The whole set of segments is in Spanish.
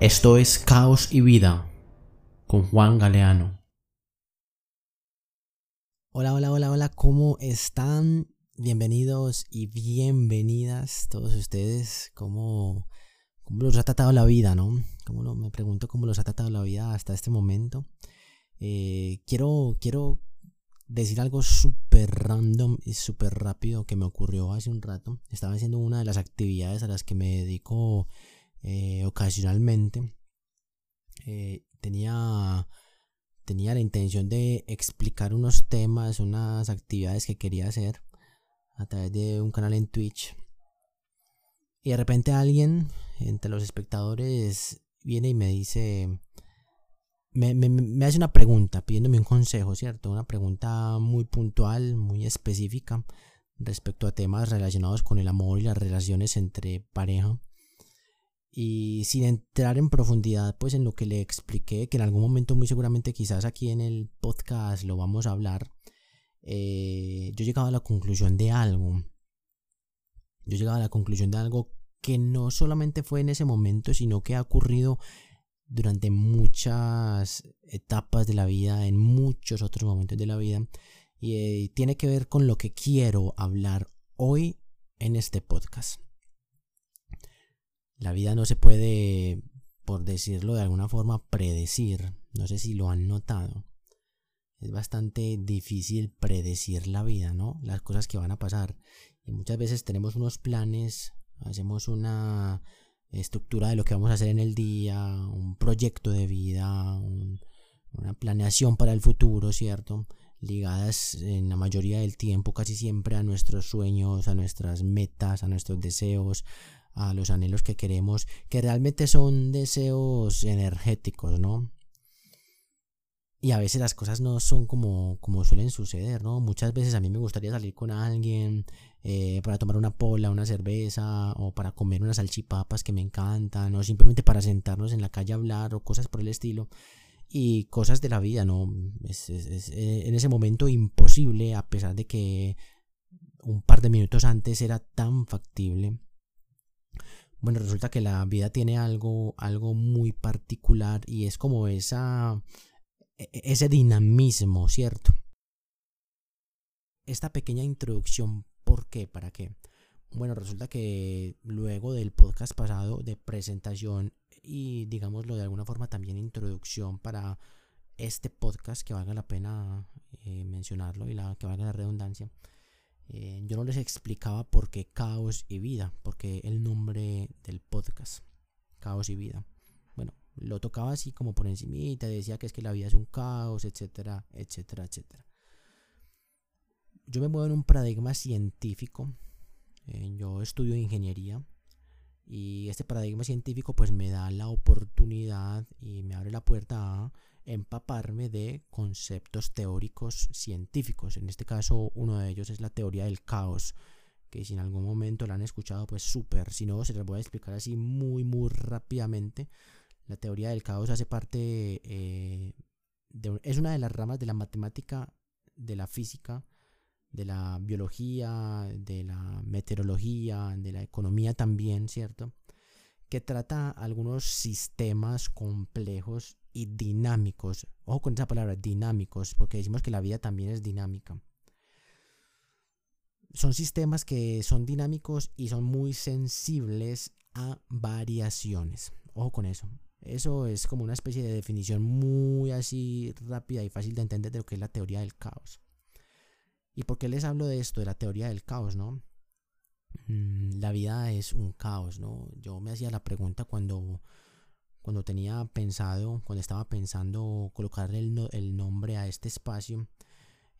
Esto es Caos y Vida con Juan Galeano. Hola, hola, hola, hola, ¿cómo están? Bienvenidos y bienvenidas todos ustedes. ¿Cómo, los ha tratado la vida, no? ¿Cómo me pregunto cómo los ha tratado la vida hasta este momento. Eh, quiero, quiero decir algo súper random y súper rápido que me ocurrió hace un rato. Estaba haciendo una de las actividades a las que me dedico eh, ocasionalmente. Eh, tenía, tenía la intención de explicar unos temas, unas actividades que quería hacer a través de un canal en Twitch. Y de repente alguien entre los espectadores viene y me dice, me, me, me, hace una pregunta, pidiéndome un consejo, ¿cierto? Una pregunta muy puntual, muy específica respecto a temas relacionados con el amor y las relaciones entre pareja y sin entrar en profundidad pues en lo que le expliqué que en algún momento muy seguramente quizás aquí en el podcast lo vamos a hablar eh, yo llegaba a la conclusión de algo. Yo llegaba a la conclusión de algo que no solamente fue en ese momento sino que ha ocurrido durante muchas etapas de la vida en muchos otros momentos de la vida y eh, tiene que ver con lo que quiero hablar hoy en este podcast la vida no se puede, por decirlo de alguna forma, predecir. No sé si lo han notado. Es bastante difícil predecir la vida, ¿no? Las cosas que van a pasar. Y muchas veces tenemos unos planes, hacemos una estructura de lo que vamos a hacer en el día, un proyecto de vida, una planeación para el futuro, ¿cierto? Ligadas en la mayoría del tiempo, casi siempre a nuestros sueños, a nuestras metas, a nuestros deseos, a los anhelos que queremos, que realmente son deseos energéticos, ¿no? Y a veces las cosas no son como, como suelen suceder, ¿no? Muchas veces a mí me gustaría salir con alguien eh, para tomar una pola, una cerveza, o para comer unas salchipapas que me encantan, o simplemente para sentarnos en la calle a hablar, o cosas por el estilo. Y cosas de la vida, ¿no? Es, es eh, en ese momento imposible, a pesar de que un par de minutos antes era tan factible. Bueno, resulta que la vida tiene algo, algo muy particular y es como esa, e, e, ese dinamismo, ¿cierto? Esta pequeña introducción, ¿por qué? ¿Para qué? Bueno, resulta que luego del podcast pasado de presentación y digámoslo de alguna forma también introducción para este podcast que valga la pena eh, mencionarlo y la que valga la redundancia, eh, yo no les explicaba por qué caos y vida, porque el nombre del podcast, caos y vida. Bueno, lo tocaba así como por encimita, decía que es que la vida es un caos, etcétera, etcétera, etcétera. Yo me muevo en un paradigma científico. Eh, yo estudio ingeniería y este paradigma científico pues me da la oportunidad y me abre la puerta a empaparme de conceptos teóricos científicos. En este caso, uno de ellos es la teoría del caos, que si en algún momento la han escuchado, pues súper. Si no, se les voy a explicar así muy, muy rápidamente. La teoría del caos hace parte eh, de, es una de las ramas de la matemática, de la física, de la biología, de la meteorología, de la economía también, ¿cierto? Que trata algunos sistemas complejos y dinámicos. Ojo con esa palabra, dinámicos, porque decimos que la vida también es dinámica. Son sistemas que son dinámicos y son muy sensibles a variaciones. Ojo con eso. Eso es como una especie de definición muy así rápida y fácil de entender de lo que es la teoría del caos. ¿Y por qué les hablo de esto, de la teoría del caos, no? Mm, la vida es un caos, ¿no? Yo me hacía la pregunta cuando cuando tenía pensado, cuando estaba pensando colocarle el, nombre a este espacio,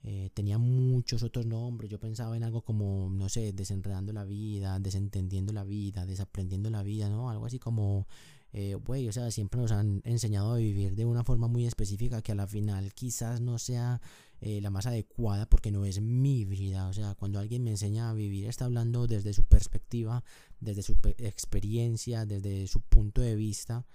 eh, tenía muchos otros nombres. Yo pensaba en algo como, no sé, desenredando la vida, desentendiendo la vida, desaprendiendo la vida, ¿no? Algo así como, eh, güey, o sea, siempre nos han enseñado a vivir de una forma muy específica que a la final quizás no sea eh, la más adecuada porque no es mi vida. O sea, cuando alguien me enseña a vivir, está hablando desde su perspectiva, desde su experiencia, desde su punto de vista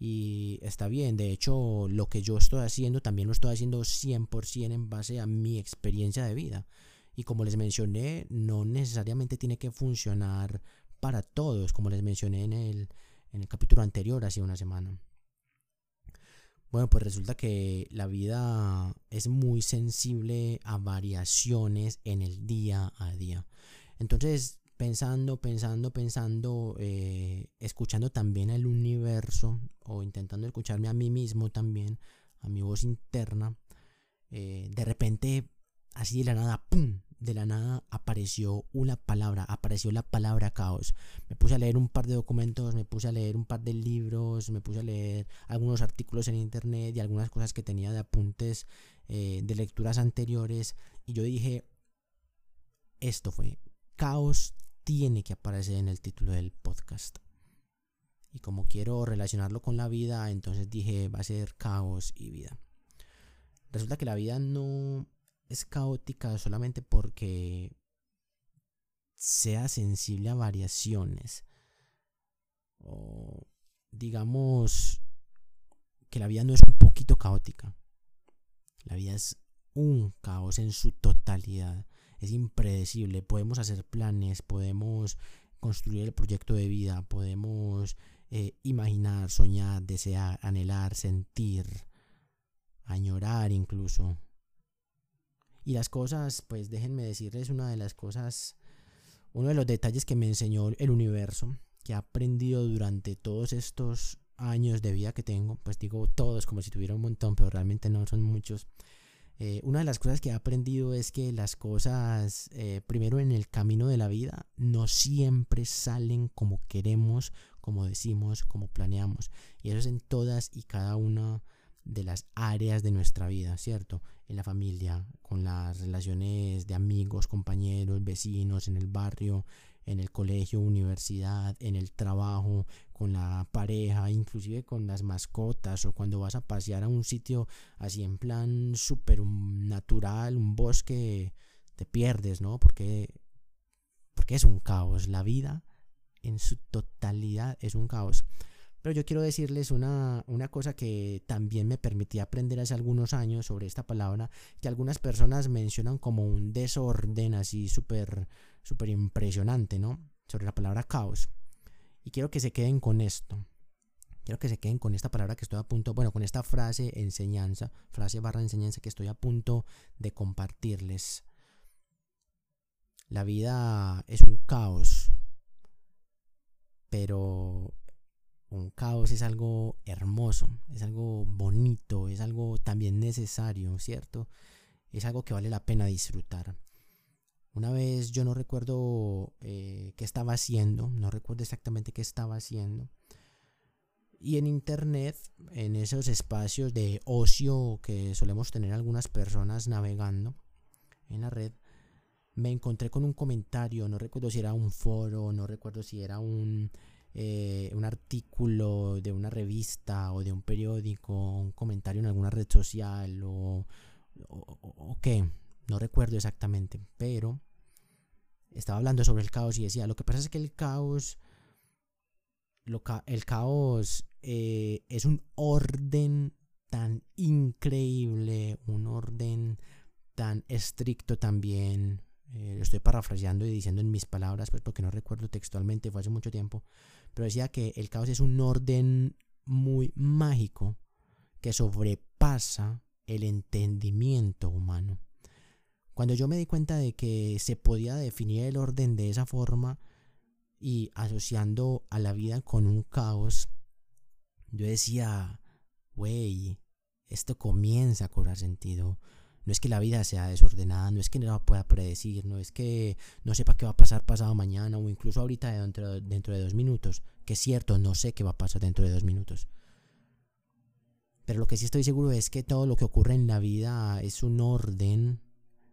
y está bien. De hecho, lo que yo estoy haciendo también lo estoy haciendo 100% en base a mi experiencia de vida. Y como les mencioné, no necesariamente tiene que funcionar para todos, como les mencioné en el, en el capítulo anterior, hace una semana. Bueno, pues resulta que la vida es muy sensible a variaciones en el día a día. Entonces, pensando, pensando, pensando, eh, escuchando también el universo o intentando escucharme a mí mismo también, a mi voz interna, eh, de repente, así de la nada, ¡pum! De la nada apareció una palabra, apareció la palabra caos. Me puse a leer un par de documentos, me puse a leer un par de libros, me puse a leer algunos artículos en internet y algunas cosas que tenía de apuntes eh, de lecturas anteriores y yo dije, esto fue, caos tiene que aparecer en el título del podcast. Y como quiero relacionarlo con la vida, entonces dije, va a ser caos y vida. Resulta que la vida no es caótica solamente porque sea sensible a variaciones. O digamos que la vida no es un poquito caótica. La vida es un caos en su totalidad. Es impredecible. Podemos hacer planes, podemos construir el proyecto de vida, podemos eh, imaginar, soñar, desear, anhelar, sentir, añorar incluso. Y las cosas, pues déjenme decirles una de las cosas, uno de los detalles que me enseñó el universo, que he aprendido durante todos estos años de vida que tengo, pues digo todos como si tuviera un montón, pero realmente no son muchos. Eh, una de las cosas que he aprendido es que las cosas, eh, primero en el camino de la vida, no siempre salen como queremos, como decimos, como planeamos. Y eso es en todas y cada una de las áreas de nuestra vida, ¿cierto? En la familia, con las relaciones de amigos, compañeros, vecinos, en el barrio, en el colegio, universidad, en el trabajo, con la pareja, inclusive con las mascotas o cuando vas a pasear a un sitio así en plan súper natural, un bosque, te pierdes, ¿no? Porque, porque es un caos. La vida en su totalidad es un caos. Pero yo quiero decirles una, cosa que también me permití aprender hace algunos años sobre esta palabra, que algunas personas mencionan como un desorden así súper súper impresionante, ¿no? Sobre la palabra caos. Y quiero que se queden con esto. Quiero que se queden con esta palabra que estoy a punto, bueno, con esta frase enseñanza, frase barra enseñanza que estoy a punto de compartirles. La vida es un caos, pero un caos es algo hermoso, es algo bonito, es algo también necesario, ¿cierto? Es algo que vale la pena disfrutar. Una vez yo no recuerdo eh, qué estaba haciendo, no recuerdo exactamente qué estaba haciendo. Y en internet, en esos espacios de ocio que solemos tener algunas personas navegando en la red, me encontré con un comentario, no recuerdo si era un foro, no recuerdo si era un, eh, un artículo de una revista o de un periódico, un comentario en alguna red social o, qué, no recuerdo exactamente, pero estaba hablando sobre el caos y decía, lo que pasa es que el caos, lo el caos eh, es un orden tan increíble, un orden tan estricto también. Eh, lo estoy parafraseando y diciendo en mis palabras, pues porque no recuerdo textualmente, fue hace mucho tiempo pero decía que el caos es un orden muy mágico que sobrepasa el entendimiento humano. Cuando yo me di cuenta de que se podía definir el orden de esa forma y asociando a la vida con un caos, yo decía, wey, esto comienza a cobrar sentido. No es que la vida sea desordenada, no es que no pueda predecir, no es que no sepa qué va a pasar pasado mañana o incluso ahorita dentro, dentro de dos minutos. Que es cierto, no sé qué va a pasar dentro de dos minutos. Pero lo que sí estoy seguro es que todo lo que ocurre en la vida es un orden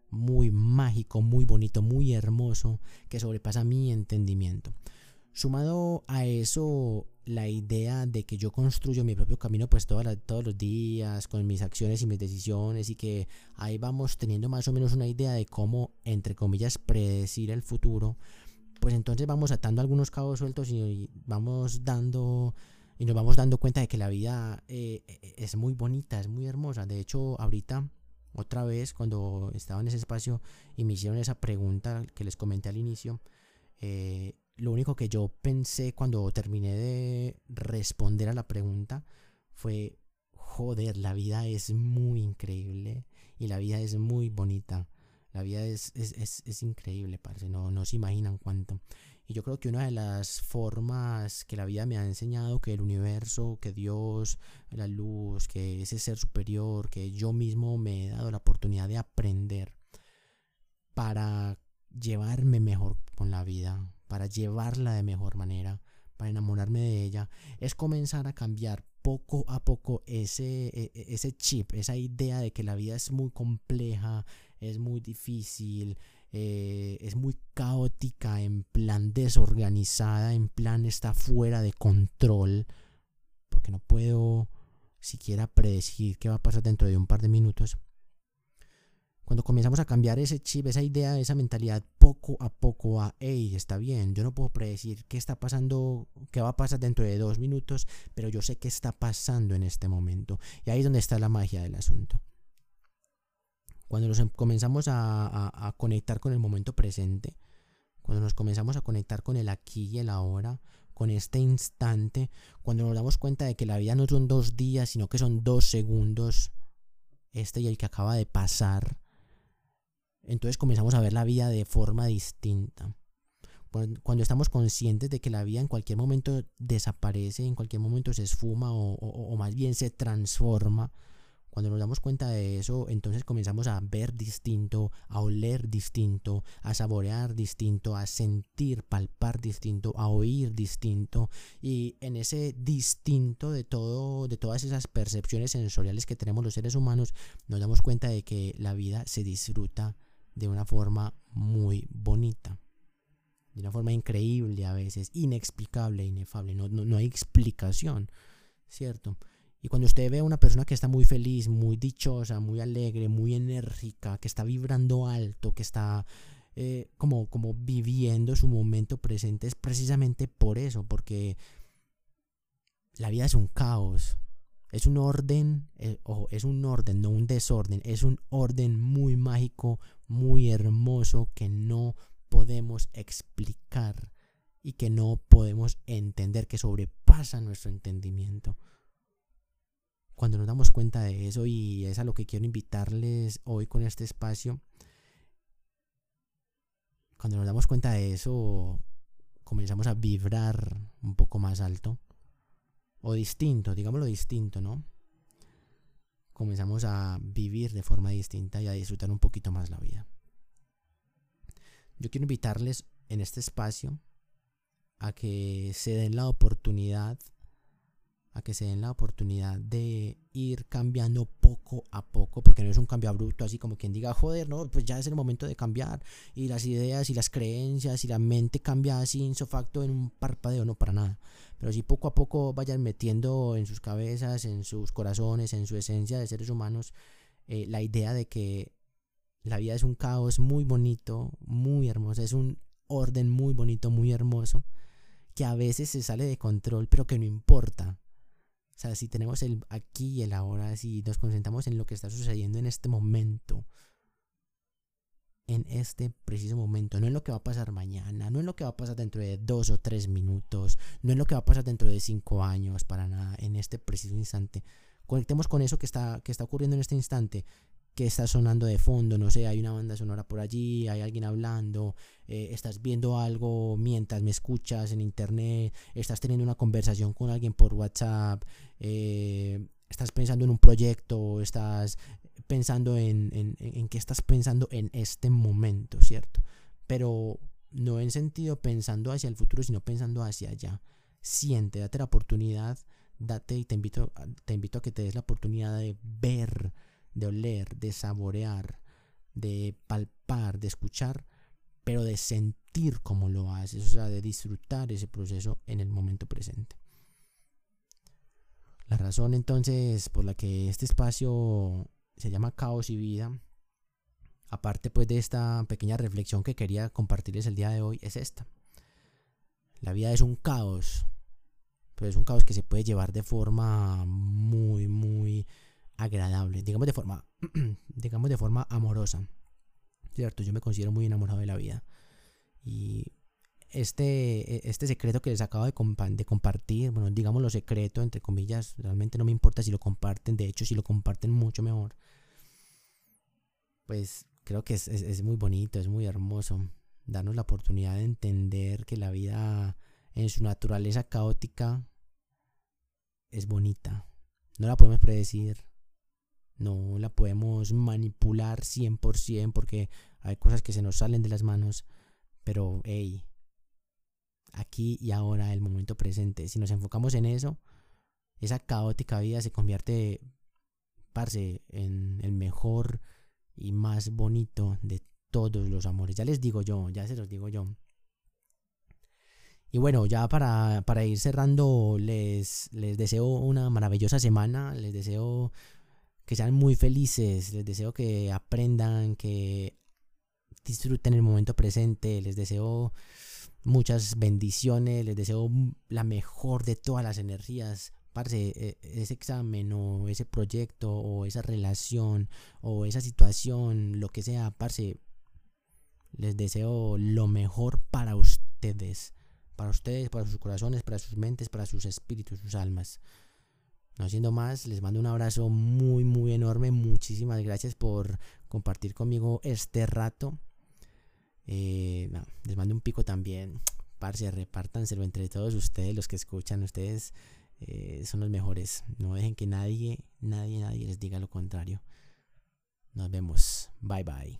muy mágico, muy bonito, muy hermoso, que sobrepasa mi entendimiento. Sumado a eso, la idea de que yo construyo mi propio camino pues todos los días con mis acciones y mis decisiones y que ahí vamos teniendo más o menos una idea de cómo, entre comillas, predecir el futuro, pues entonces vamos atando algunos cabos sueltos y vamos dando y nos vamos dando cuenta de que la vida eh, es muy bonita, es muy hermosa. De hecho, ahorita, otra vez, cuando estaba en ese espacio y me hicieron esa pregunta que les comenté al inicio, eh, lo único que yo pensé cuando terminé de responder a la pregunta fue, joder, la vida es muy increíble y la vida es muy bonita. La vida es, es, es, increíble, parce, no, no se imaginan cuánto. Y yo creo que una de las formas que la vida me ha enseñado, que el universo, que Dios, la luz, que ese ser superior, que yo mismo me he dado la oportunidad de aprender para llevarme mejor con la vida, para llevarla de mejor manera, para enamorarme de ella, es comenzar a cambiar poco a poco ese, e, e, ese chip, esa idea de que la vida es muy compleja, es muy difícil, eh, es muy caótica, en plan desorganizada, en plan está fuera de control, porque no puedo siquiera predecir qué va a pasar dentro de un par de minutos. Cuando comenzamos a cambiar ese chip, esa idea, esa mentalidad, poco a poco a, hey, está bien, yo no puedo predecir qué está pasando, qué va a pasar dentro de dos minutos, pero yo sé qué está pasando en este momento. Y ahí es donde está la magia del asunto. Cuando nos em, comenzamos a, conectar con el momento presente, cuando nos comenzamos a conectar con el aquí y el ahora, con este instante, cuando nos damos cuenta de que la vida no son dos días, sino que son dos segundos, este y el que acaba de pasar, entonces comenzamos a ver la vida de forma distinta. Cuando estamos conscientes de que la vida en cualquier momento desaparece, en cualquier momento se esfuma o, más bien se transforma, cuando nos damos cuenta de eso, entonces comenzamos a ver distinto, a oler distinto, a saborear distinto, a sentir, palpar distinto, a oír distinto. Y en ese distinto de todo, de todas esas percepciones sensoriales que tenemos los seres humanos, nos damos cuenta de que la vida se disfruta de una forma muy bonita, de una forma increíble a veces, inexplicable, inefable, no, no, hay explicación, ¿cierto? Y cuando usted ve a una persona que está muy feliz, muy dichosa, muy alegre, muy enérgica, que está vibrando alto, que está eh, como, como viviendo su momento presente, es precisamente por eso, porque la vida es un caos, es un orden, eh, ojo, es un orden, no un desorden, es un orden muy mágico, muy hermoso que no podemos explicar y que no podemos entender, que sobrepasa nuestro entendimiento. Cuando nos damos cuenta de eso, y es a lo que quiero invitarles hoy con este espacio, cuando nos damos cuenta de eso, comenzamos a vibrar un poco más alto o distinto, digámoslo distinto, ¿no? Comenzamos a vivir de forma distinta y a disfrutar un poquito más la vida. Yo quiero invitarles en este espacio a que se den la oportunidad a que se den la oportunidad de ir cambiando poco a poco, porque no es un cambio abrupto, así como quien diga, joder, no, pues ya es el momento de cambiar, y las ideas y las creencias y la mente cambia así facto en un parpadeo, no para nada. Pero si poco a poco vayan metiendo en sus cabezas, en sus corazones, en su esencia de seres humanos, eh, la idea de que la vida es un caos muy bonito, muy hermoso, es un orden muy bonito, muy hermoso, que a veces se sale de control, pero que no importa o sea, si tenemos el aquí y el ahora, si nos concentramos en lo que está sucediendo en este momento, en este preciso momento, no en lo que va a pasar mañana, no en lo que va a pasar dentro de dos o tres minutos, no en lo que va a pasar dentro de cinco años, para nada, en este preciso instante. Conectemos con eso que está, que está ocurriendo en este instante que está sonando de fondo, no sé, hay una banda sonora por allí, hay alguien hablando, eh, estás viendo algo mientras me escuchas en internet, estás teniendo una conversación con alguien por WhatsApp, eh, estás pensando en un proyecto, estás pensando en, en, en qué estás pensando en este momento, ¿cierto? Pero no en sentido pensando hacia el futuro, sino pensando hacia allá. Siente, date la oportunidad, date y te invito, te invito a que te des la oportunidad de ver de oler, de saborear, de palpar, de escuchar, pero de sentir cómo lo haces, o sea, de disfrutar ese proceso en el momento presente. La razón entonces por la que este espacio se llama Caos y Vida, aparte pues de esta pequeña reflexión que quería compartirles el día de hoy, es esta. La vida es un caos, pero es un caos que se puede llevar de forma muy, muy agradable, digamos de forma, digamos de forma amorosa. ¿Cierto? Yo me considero muy enamorado de la vida. Y este, e, este secreto que les acabo de, de compartir, bueno, digamos lo secreto, entre comillas, realmente no me importa si lo comparten, de hecho, si lo comparten mucho mejor, pues creo que es, es muy bonito, es muy hermoso darnos la oportunidad de entender que la vida en su naturaleza caótica es bonita. No la podemos predecir, no la podemos manipular 100% porque hay cosas que se nos salen de las manos, pero hey, aquí y ahora, el momento presente, si nos enfocamos en eso, esa caótica vida se convierte, parce, en el mejor y más bonito de todos los amores. Ya les digo yo, ya se los digo yo. Y bueno, ya para, para ir cerrando, les, les deseo una maravillosa semana, les deseo que sean muy felices, les deseo que aprendan, que disfruten el momento presente, les deseo muchas bendiciones, les deseo la mejor de todas las energías. Parce, e, ese examen o ese proyecto o esa relación o esa situación, lo que sea, parce, les deseo lo mejor para ustedes, para ustedes, para sus corazones, para sus mentes, para sus espíritus, sus almas. No siendo más, les mando un abrazo muy, muy enorme. Muchísimas gracias por compartir conmigo este rato. Eh, les mando un pico también. Parce, repártanselo entre todos ustedes, los que escuchan. Ustedes eh, son los mejores. No dejen que nadie, nadie, nadie les diga lo contrario. Nos vemos. Bye bye.